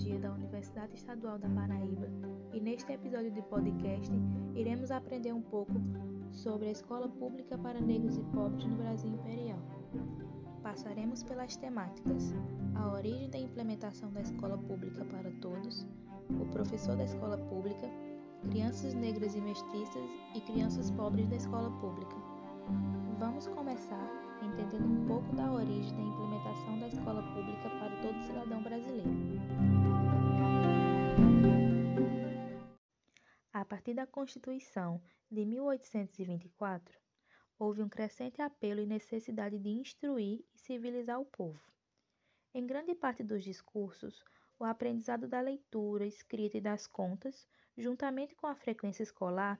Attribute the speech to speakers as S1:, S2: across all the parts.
S1: Tecnologia da Universidade Estadual da Paraíba e neste episódio de podcast iremos aprender um pouco sobre a escola pública para negros e pobres no Brasil Imperial. Passaremos pelas temáticas: a origem da implementação da escola pública para todos, o professor da escola pública, crianças negras e mestiças e crianças pobres da escola pública. Vamos começar entendendo um pouco da origem da implementação da escola pública para todo cidadão brasileiro. Partir da Constituição de 1824, houve um crescente apelo e necessidade de instruir e civilizar o povo. Em grande parte dos discursos, o aprendizado da leitura, escrita e das contas, juntamente com a frequência escolar,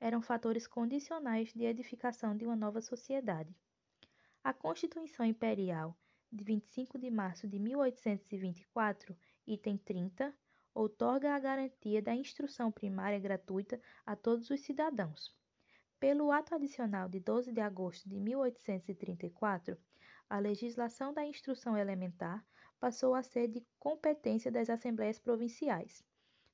S1: eram fatores condicionais de edificação de uma nova sociedade. A Constituição Imperial de 25 de março de 1824, item 30, outorga a garantia da instrução primária gratuita a todos os cidadãos. Pelo ato adicional de 12 de agosto de 1834, a legislação da instrução elementar passou a ser de competência das assembleias provinciais.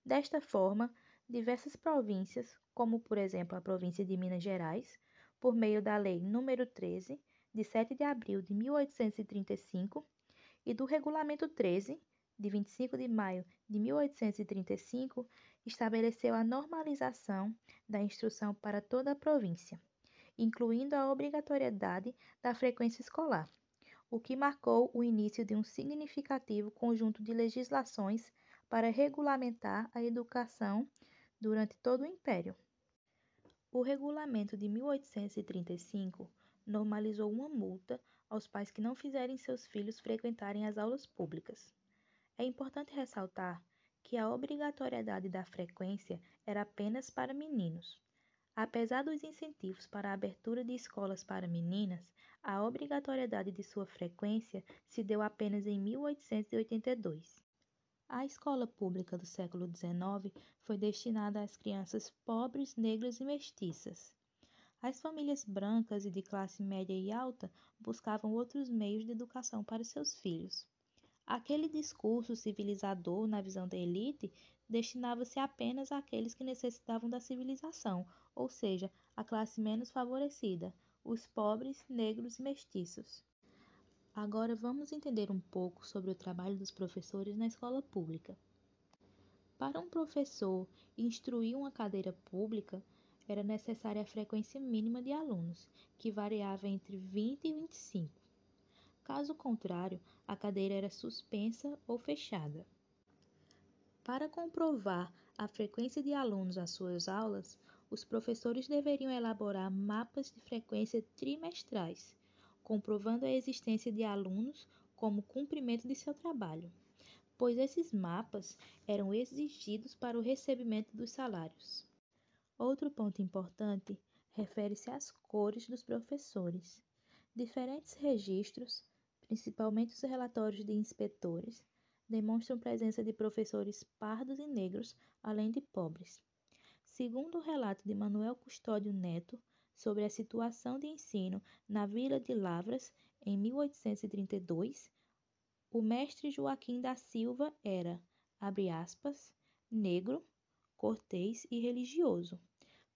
S1: Desta forma, diversas províncias, como por exemplo a província de Minas Gerais, por meio da Lei nº 13, de 7 de abril de 1835, e do Regulamento 13, de 25 de maio de 1835, estabeleceu a normalização da instrução para toda a província, incluindo a obrigatoriedade da frequência escolar, o que marcou o início de um significativo conjunto de legislações para regulamentar a educação durante todo o Império. O Regulamento de 1835 normalizou uma multa aos pais que não fizerem seus filhos frequentarem as aulas públicas. É importante ressaltar que a obrigatoriedade da frequência era apenas para meninos. Apesar dos incentivos para a abertura de escolas para meninas, a obrigatoriedade de sua frequência se deu apenas em 1882. A escola pública do século XIX foi destinada às crianças pobres, negras e mestiças. As famílias brancas e de classe média e alta buscavam outros meios de educação para seus filhos. Aquele discurso civilizador, na visão da elite, destinava-se apenas àqueles que necessitavam da civilização, ou seja, a classe menos favorecida, os pobres, negros e mestiços. Agora vamos entender um pouco sobre o trabalho dos professores na escola pública. Para um professor instruir uma cadeira pública, era necessária a frequência mínima de alunos, que variava entre 20 e 25. Caso contrário, a cadeira era suspensa ou fechada. Para comprovar a frequência de alunos às suas aulas, os professores deveriam elaborar mapas de frequência trimestrais, comprovando a existência de alunos como cumprimento de seu trabalho, pois esses mapas eram exigidos para o recebimento dos salários. Outro ponto importante refere-se às cores dos professores. Diferentes registros, principalmente os relatórios de inspetores, demonstram presença de professores pardos e negros, além de pobres. Segundo o relato de Manuel Custódio Neto sobre a situação de ensino na Vila de Lavras em 1832, o mestre Joaquim da Silva era, abre aspas, negro, cortês e religioso,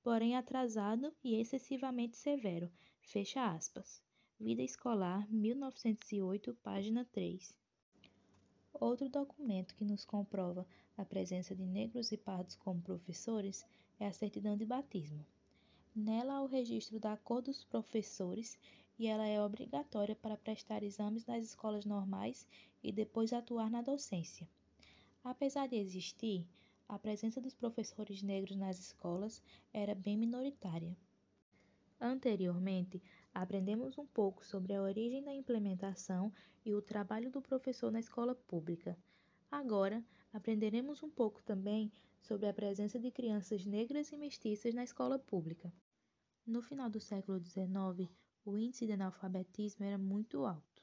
S1: porém atrasado e excessivamente severo. Fecha aspas. Vida Escolar, 1908, página 3. Outro documento que nos comprova a presença de negros e pardos como professores é a certidão de batismo. Nela há o registro da cor dos professores e ela é obrigatória para prestar exames nas escolas normais e depois atuar na docência. Apesar de existir, a presença dos professores negros nas escolas era bem minoritária. Anteriormente, aprendemos um pouco sobre a origem da implementação e o trabalho do professor na escola pública. Agora, aprenderemos um pouco também sobre a presença de crianças negras e mestiças na escola pública. No final do século XIX, o índice de analfabetismo era muito alto.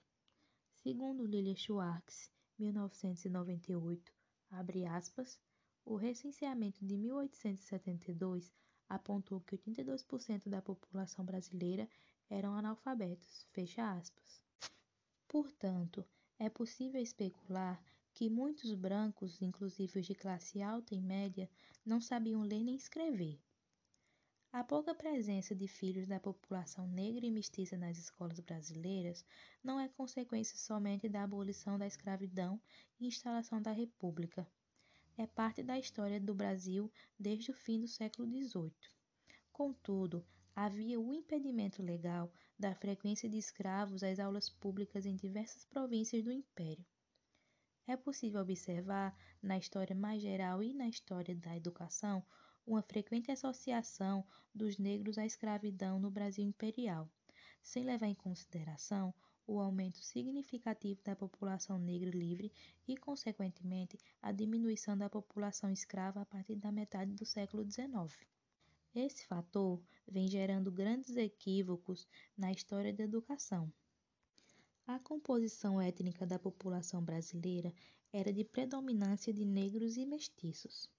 S1: Segundo Lilia Schwartz, 1998, abre aspas, o recenseamento de 1872 apontou que 82% da população brasileira eram analfabetos. Fecha aspas. Portanto, é possível especular que muitos brancos, inclusive os de classe alta e média, não sabiam ler nem escrever. A pouca presença de filhos da população negra e mestiça nas escolas brasileiras não é consequência somente da abolição da escravidão e instalação da República. É parte da história do Brasil desde o fim do século XVIII. Contudo, havia o impedimento legal da frequência de escravos às aulas públicas em diversas províncias do Império. É possível observar, na história mais geral e na história da educação, uma frequente associação dos negros à escravidão no Brasil imperial, sem levar em consideração o aumento significativo da população negra livre e, consequentemente, a diminuição da população escrava a partir da metade do século XIX. Esse fator vem gerando grandes equívocos na história da educação. A composição étnica da população brasileira era de predominância de negros e mestiços.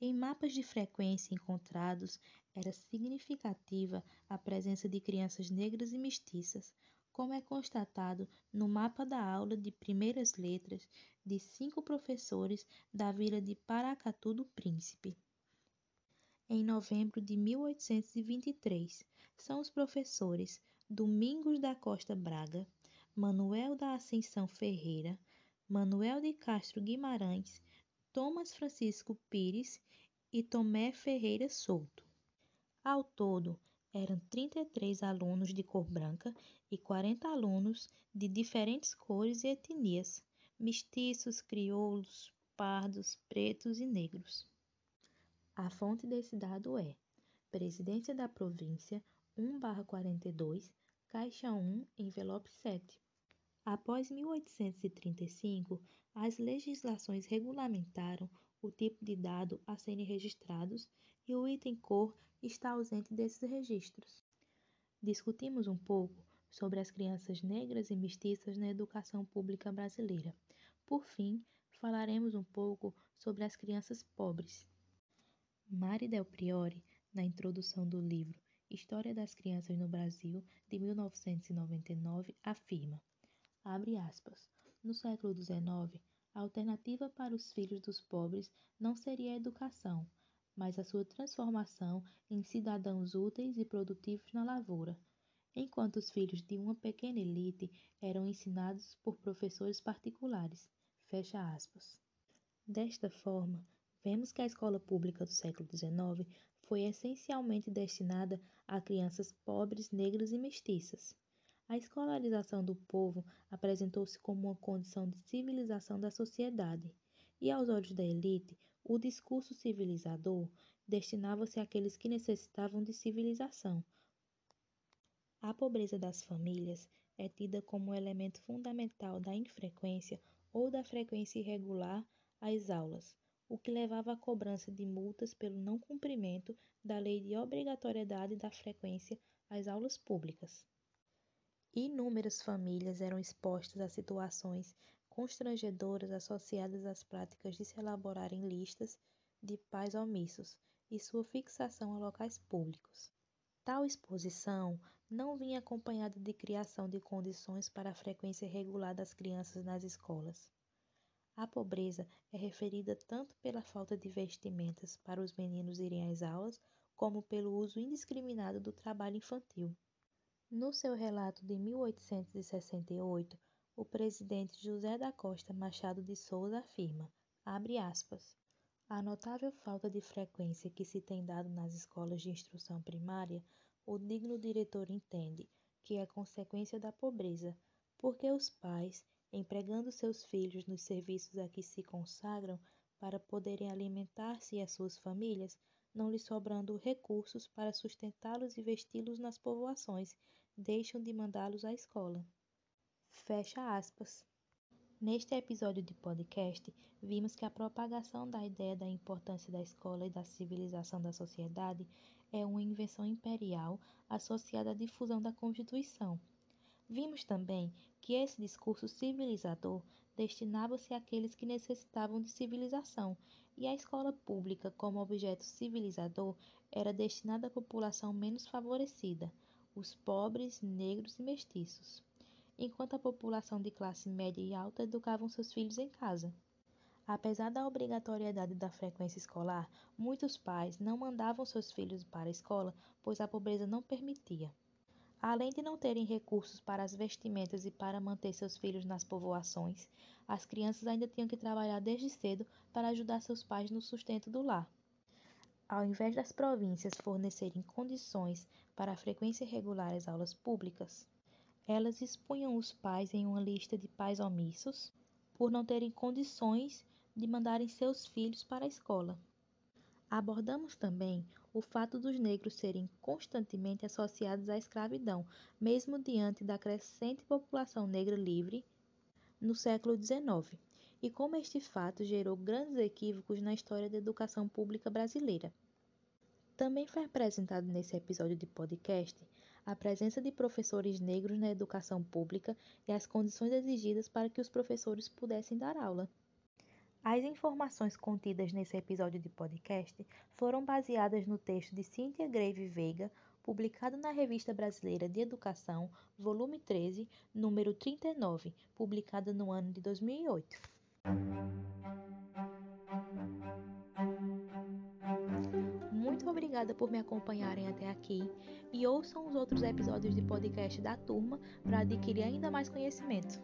S1: Em mapas de frequência encontrados, era significativa a presença de crianças negras e mestiças, como é constatado no mapa da aula de primeiras letras de cinco professores da vila de Paracatu do Príncipe em novembro de 1823 são os professores Domingos da Costa Braga, Manuel da Ascensão Ferreira, Manuel de Castro Guimarães, Thomas Francisco Pires e Tomé Ferreira Souto. Ao todo, eram 33 alunos de cor branca e 40 alunos de diferentes cores e etnias, mestiços, crioulos, pardos, pretos e negros. A fonte desse dado é Presidência da Província 1/42, Caixa 1, envelope 7. Após 1835, as legislações regulamentaram o tipo de dado a serem registrados e o item cor está ausente desses registros. Discutimos um pouco sobre as crianças negras e mestiças na educação pública brasileira. Por fim, falaremos um pouco sobre as crianças pobres. Mari Del Priore, na introdução do livro História das Crianças no Brasil, de 1999, afirma, abre aspas, no século XIX, a alternativa para os filhos dos pobres não seria a educação, mas a sua transformação em cidadãos úteis e produtivos na lavoura, enquanto os filhos de uma pequena elite eram ensinados por professores particulares. Fecha aspas. Desta forma, Vemos que a escola pública do século XIX foi essencialmente destinada a crianças pobres, negras e mestiças. A escolarização do povo apresentou-se como uma condição de civilização da sociedade, e aos olhos da elite, o discurso civilizador destinava-se àqueles que necessitavam de civilização. A pobreza das famílias é tida como elemento fundamental da infrequência ou da frequência irregular às aulas, o que levava à cobrança de multas pelo não cumprimento da lei de obrigatoriedade da frequência às aulas públicas. Inúmeras famílias eram expostas a situações constrangedoras associadas às práticas de se elaborarem listas de pais omissos e sua fixação a locais públicos. Tal exposição não vinha acompanhada de criação de condições para a frequência regular das crianças nas escolas. A pobreza é referida tanto pela falta de vestimentas para os meninos irem às aulas, como pelo uso indiscriminado do trabalho infantil. No seu relato de 1868, o presidente José da Costa Machado de Souza afirma, aspas, a notável falta de frequência que se tem dado nas escolas de instrução primária, o digno diretor entende que é consequência da pobreza, porque os pais, empregando seus filhos nos serviços a que se consagram para poderem alimentar-se e as suas famílias, não lhes sobrando recursos para sustentá-los e vesti-los nas povoações, deixam de mandá-los à escola. Fecha aspas. Neste episódio de podcast, vimos que a propagação da ideia da importância da escola e da civilização da sociedade é uma invenção imperial associada à difusão da Constituição. Vimos também que esse discurso civilizador destinava-se àqueles que necessitavam de civilização, e a escola pública, como objeto civilizador, era destinada à população menos favorecida, os pobres, negros e mestiços, enquanto a população de classe média e alta educavam seus filhos em casa. Apesar da obrigatoriedade da frequência escolar, muitos pais não mandavam seus filhos para a escola, pois a pobreza não permitia. Além de não terem recursos para as vestimentas e para manter seus filhos nas povoações, as crianças ainda tinham que trabalhar desde cedo para ajudar seus pais no sustento do lar. Ao invés das províncias fornecerem condições para a frequência regular às aulas públicas, elas expunham os pais em uma lista de pais omissos por não terem condições de mandarem seus filhos para a escola. Abordamos também o fato dos negros serem constantemente associados à escravidão, mesmo diante da crescente população negra livre no século XIX, e como este fato gerou grandes equívocos na história da educação pública brasileira. Também foi apresentado nesse episódio de podcast a presença de professores negros na educação pública e as condições exigidas para que os professores pudessem dar aula. As informações contidas nesse episódio de podcast foram baseadas no texto de Cíntia Greve Veiga, publicado na Revista Brasileira de Educação, volume 13, número 39, publicado no ano de 2008. Muito obrigada por me acompanharem até aqui e ouçam os outros episódios de podcast da turma para adquirir ainda mais conhecimento.